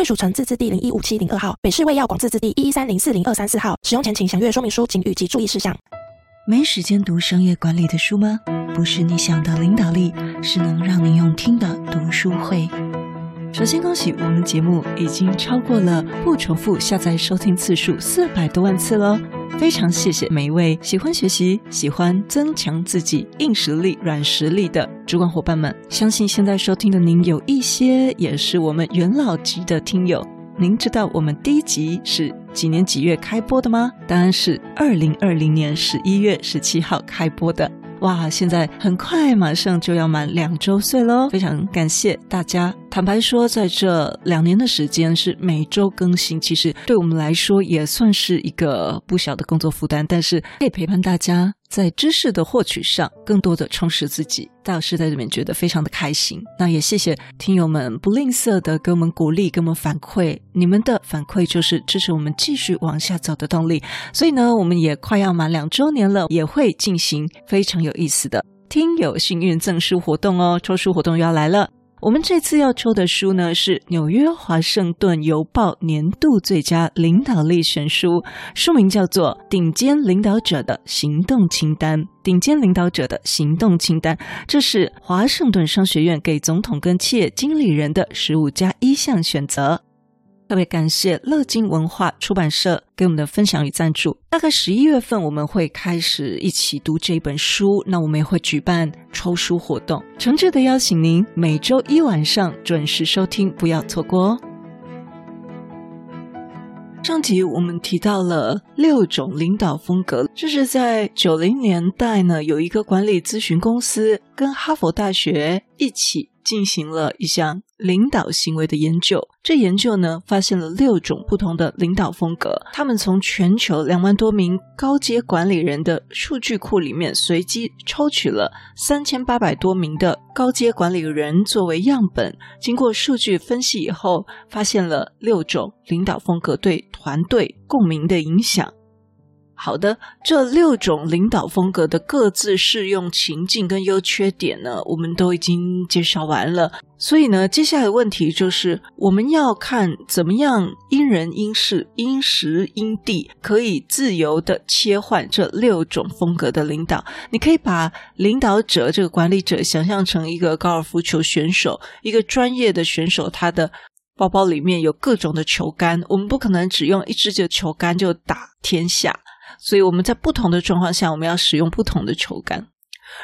贵属城自治地零一五七零二号，北市卫药广自治地一一三零四零二三四号。使用前请详阅说明书、警语及注意事项。没时间读商业管理的书吗？不是你想的领导力，是能让你用听的读书会。首先恭喜我们节目已经超过了不重复下载收听次数四百多万次了，非常谢谢每一位喜欢学习、喜欢增强自己硬实力、软实力的主管伙伴们。相信现在收听的您有一些也是我们元老级的听友。您知道我们第一集是几年几月开播的吗？当然是二零二零年十一月十七号开播的。哇，现在很快，马上就要满两周岁喽！非常感谢大家。坦白说，在这两年的时间是每周更新，其实对我们来说也算是一个不小的工作负担，但是可以陪伴大家。在知识的获取上，更多的充实自己，大老师在这边觉得非常的开心。那也谢谢听友们不吝啬的给我们鼓励，给我们反馈，你们的反馈就是支持我们继续往下走的动力。所以呢，我们也快要满两周年了，也会进行非常有意思的听友幸运赠书活动哦，抽书活动又要来了。我们这次要抽的书呢，是《纽约华盛顿邮报年度最佳领导力选书》，书名叫做《顶尖领导者的行动清单》。顶尖领导者的行动清单，这是华盛顿商学院给总统跟企业经理人的十五加一项选择。特别感谢乐金文化出版社给我们的分享与赞助。大概十一月份我们会开始一起读这本书，那我们也会举办抽书活动，诚挚的邀请您每周一晚上准时收听，不要错过哦。上集我们提到了六种领导风格，这是在九零年代呢，有一个管理咨询公司跟哈佛大学一起。进行了一项领导行为的研究，这研究呢，发现了六种不同的领导风格。他们从全球两万多名高阶管理人的数据库里面随机抽取了三千八百多名的高阶管理人作为样本，经过数据分析以后，发现了六种领导风格对团队共鸣的影响。好的，这六种领导风格的各自适用情境跟优缺点呢，我们都已经介绍完了。所以呢，接下来问题就是，我们要看怎么样因人因事、因时因地，可以自由地切换这六种风格的领导。你可以把领导者这个管理者想象成一个高尔夫球选手，一个专业的选手，他的包包里面有各种的球杆，我们不可能只用一支球杆就打天下。所以我们在不同的状况下，我们要使用不同的球杆。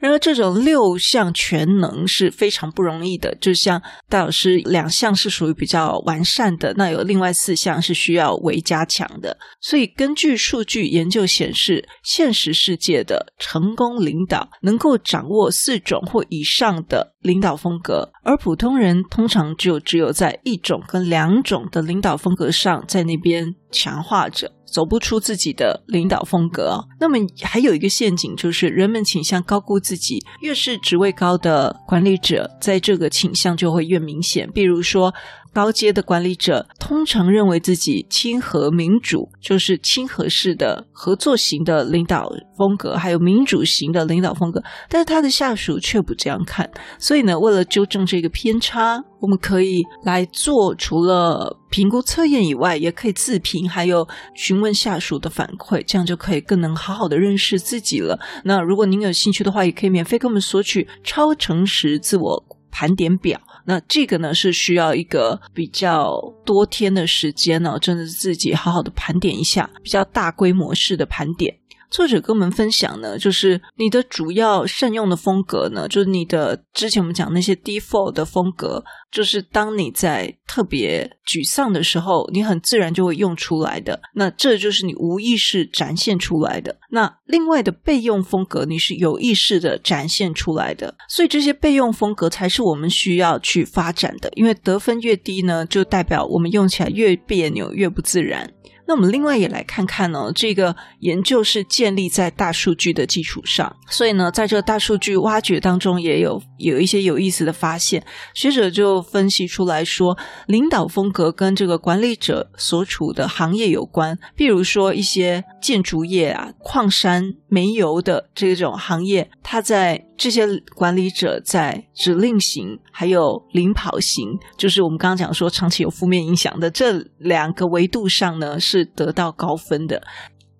然而，这种六项全能是非常不容易的。就像戴老师两项是属于比较完善的，那有另外四项是需要微加强的。所以，根据数据研究显示，现实世界的成功领导能够掌握四种或以上的领导风格，而普通人通常就只有在一种跟两种的领导风格上在那边强化者。走不出自己的领导风格，那么还有一个陷阱，就是人们倾向高估自己。越是职位高的管理者，在这个倾向就会越明显。比如说，高阶的管理者通常认为自己亲和民主，就是亲和式的合作型的领导风格，还有民主型的领导风格，但是他的下属却不这样看。所以呢，为了纠正这个偏差，我们可以来做除了评估测验以外，也可以自评，还有询问下属的反馈，这样就可以更能好好的认识自己了。那如果您有兴趣的话，也可以免费跟我们索取超诚实自我盘点表。那这个呢，是需要一个比较多天的时间呢，真的自己好好的盘点一下，比较大规模式的盘点。作者跟我们分享呢，就是你的主要善用的风格呢，就是你的之前我们讲那些 default 的风格，就是当你在特别沮丧的时候，你很自然就会用出来的。那这就是你无意识展现出来的。那另外的备用风格，你是有意识的展现出来的。所以这些备用风格才是我们需要去发展的，因为得分越低呢，就代表我们用起来越别扭，越不自然。那我们另外也来看看哦，这个研究是建立在大数据的基础上，所以呢，在这个大数据挖掘当中，也有有一些有意思的发现。学者就分析出来说，领导风格跟这个管理者所处的行业有关，比如说一些建筑业啊、矿山、煤油的这种行业，它在。这些管理者在指令型还有领跑型，就是我们刚刚讲说长期有负面影响的这两个维度上呢，是得到高分的。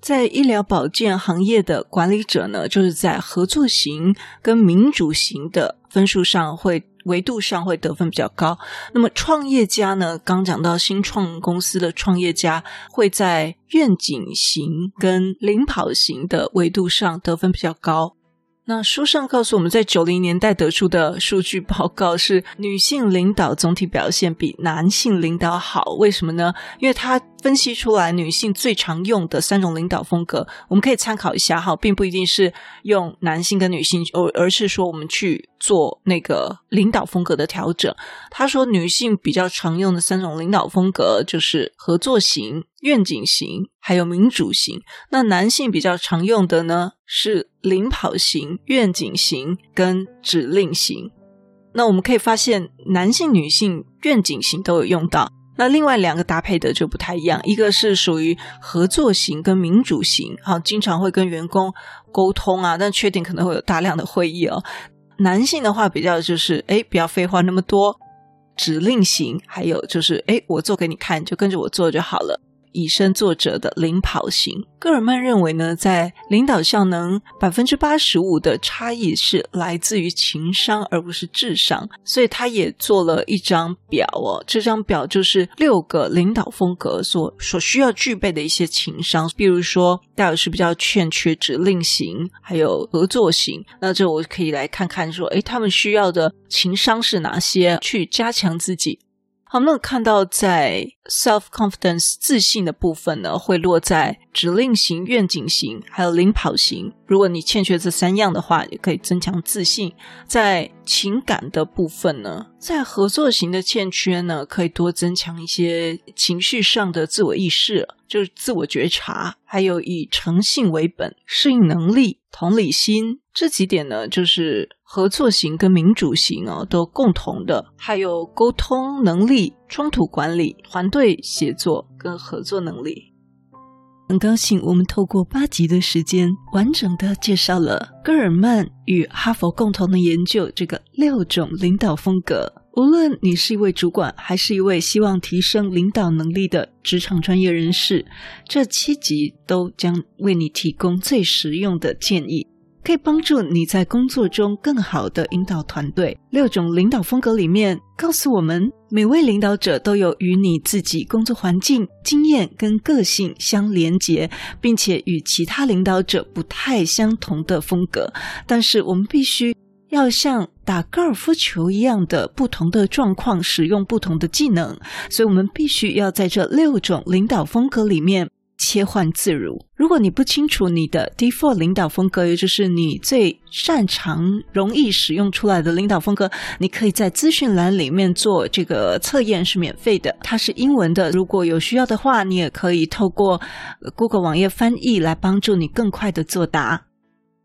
在医疗保健行业的管理者呢，就是在合作型跟民主型的分数上会维度上会得分比较高。那么创业家呢，刚讲到新创公司的创业家会在愿景型跟领跑型的维度上得分比较高。那书上告诉我们，在九零年代得出的数据报告是女性领导总体表现比男性领导好，为什么呢？因为他分析出来女性最常用的三种领导风格，我们可以参考一下哈，并不一定是用男性跟女性，而而是说我们去做那个领导风格的调整。他说女性比较常用的三种领导风格就是合作型、愿景型，还有民主型。那男性比较常用的呢是领跑型、愿景型跟指令型。那我们可以发现，男性、女性、愿景型都有用到。那另外两个搭配的就不太一样，一个是属于合作型跟民主型，好，经常会跟员工沟通啊，但缺点可能会有大量的会议哦。男性的话比较就是，哎，不要废话那么多，指令型，还有就是，哎，我做给你看，就跟着我做就好了。以身作则的领跑型，戈尔曼认为呢，在领导效能百分之八十五的差异是来自于情商，而不是智商。所以他也做了一张表哦，这张表就是六个领导风格所所需要具备的一些情商，比如说戴尔是比较欠缺指令型，还有合作型。那这我可以来看看说，诶，他们需要的情商是哪些，去加强自己。好，那看到在 self confidence 自信的部分呢，会落在指令型、愿景型，还有领跑型。如果你欠缺这三样的话，也可以增强自信。在情感的部分呢，在合作型的欠缺呢，可以多增强一些情绪上的自我意识，就是自我觉察，还有以诚信为本、适应能力、同理心。这几点呢，就是合作型跟民主型哦都共同的，还有沟通能力、冲突管理、团队协作跟合作能力。很高兴我们透过八集的时间，完整的介绍了戈尔曼与哈佛共同的研究这个六种领导风格。无论你是一位主管，还是一位希望提升领导能力的职场专业人士，这七集都将为你提供最实用的建议。可以帮助你在工作中更好的引导团队。六种领导风格里面告诉我们，每位领导者都有与你自己工作环境、经验跟个性相连结，并且与其他领导者不太相同的风格。但是我们必须要像打高尔夫球一样的不同的状况使用不同的技能，所以我们必须要在这六种领导风格里面。切换自如。如果你不清楚你的 default 领导风格，也就是你最擅长、容易使用出来的领导风格，你可以在资讯栏里面做这个测验，是免费的。它是英文的，如果有需要的话，你也可以透过 Google 网页翻译来帮助你更快的作答。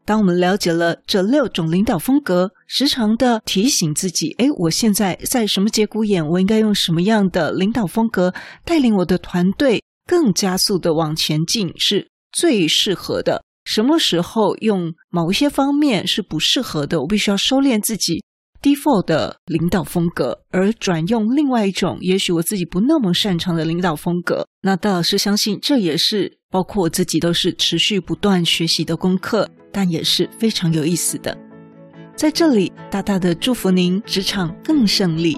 当我们了解了这六种领导风格，时常的提醒自己：诶，我现在在什么节骨眼，我应该用什么样的领导风格带领我的团队？更加速的往前进是最适合的。什么时候用某一些方面是不适合的？我必须要收敛自己 default 的领导风格，而转用另外一种，也许我自己不那么擅长的领导风格。那戴老师相信，这也是包括我自己都是持续不断学习的功课，但也是非常有意思的。在这里，大大的祝福您职场更胜利。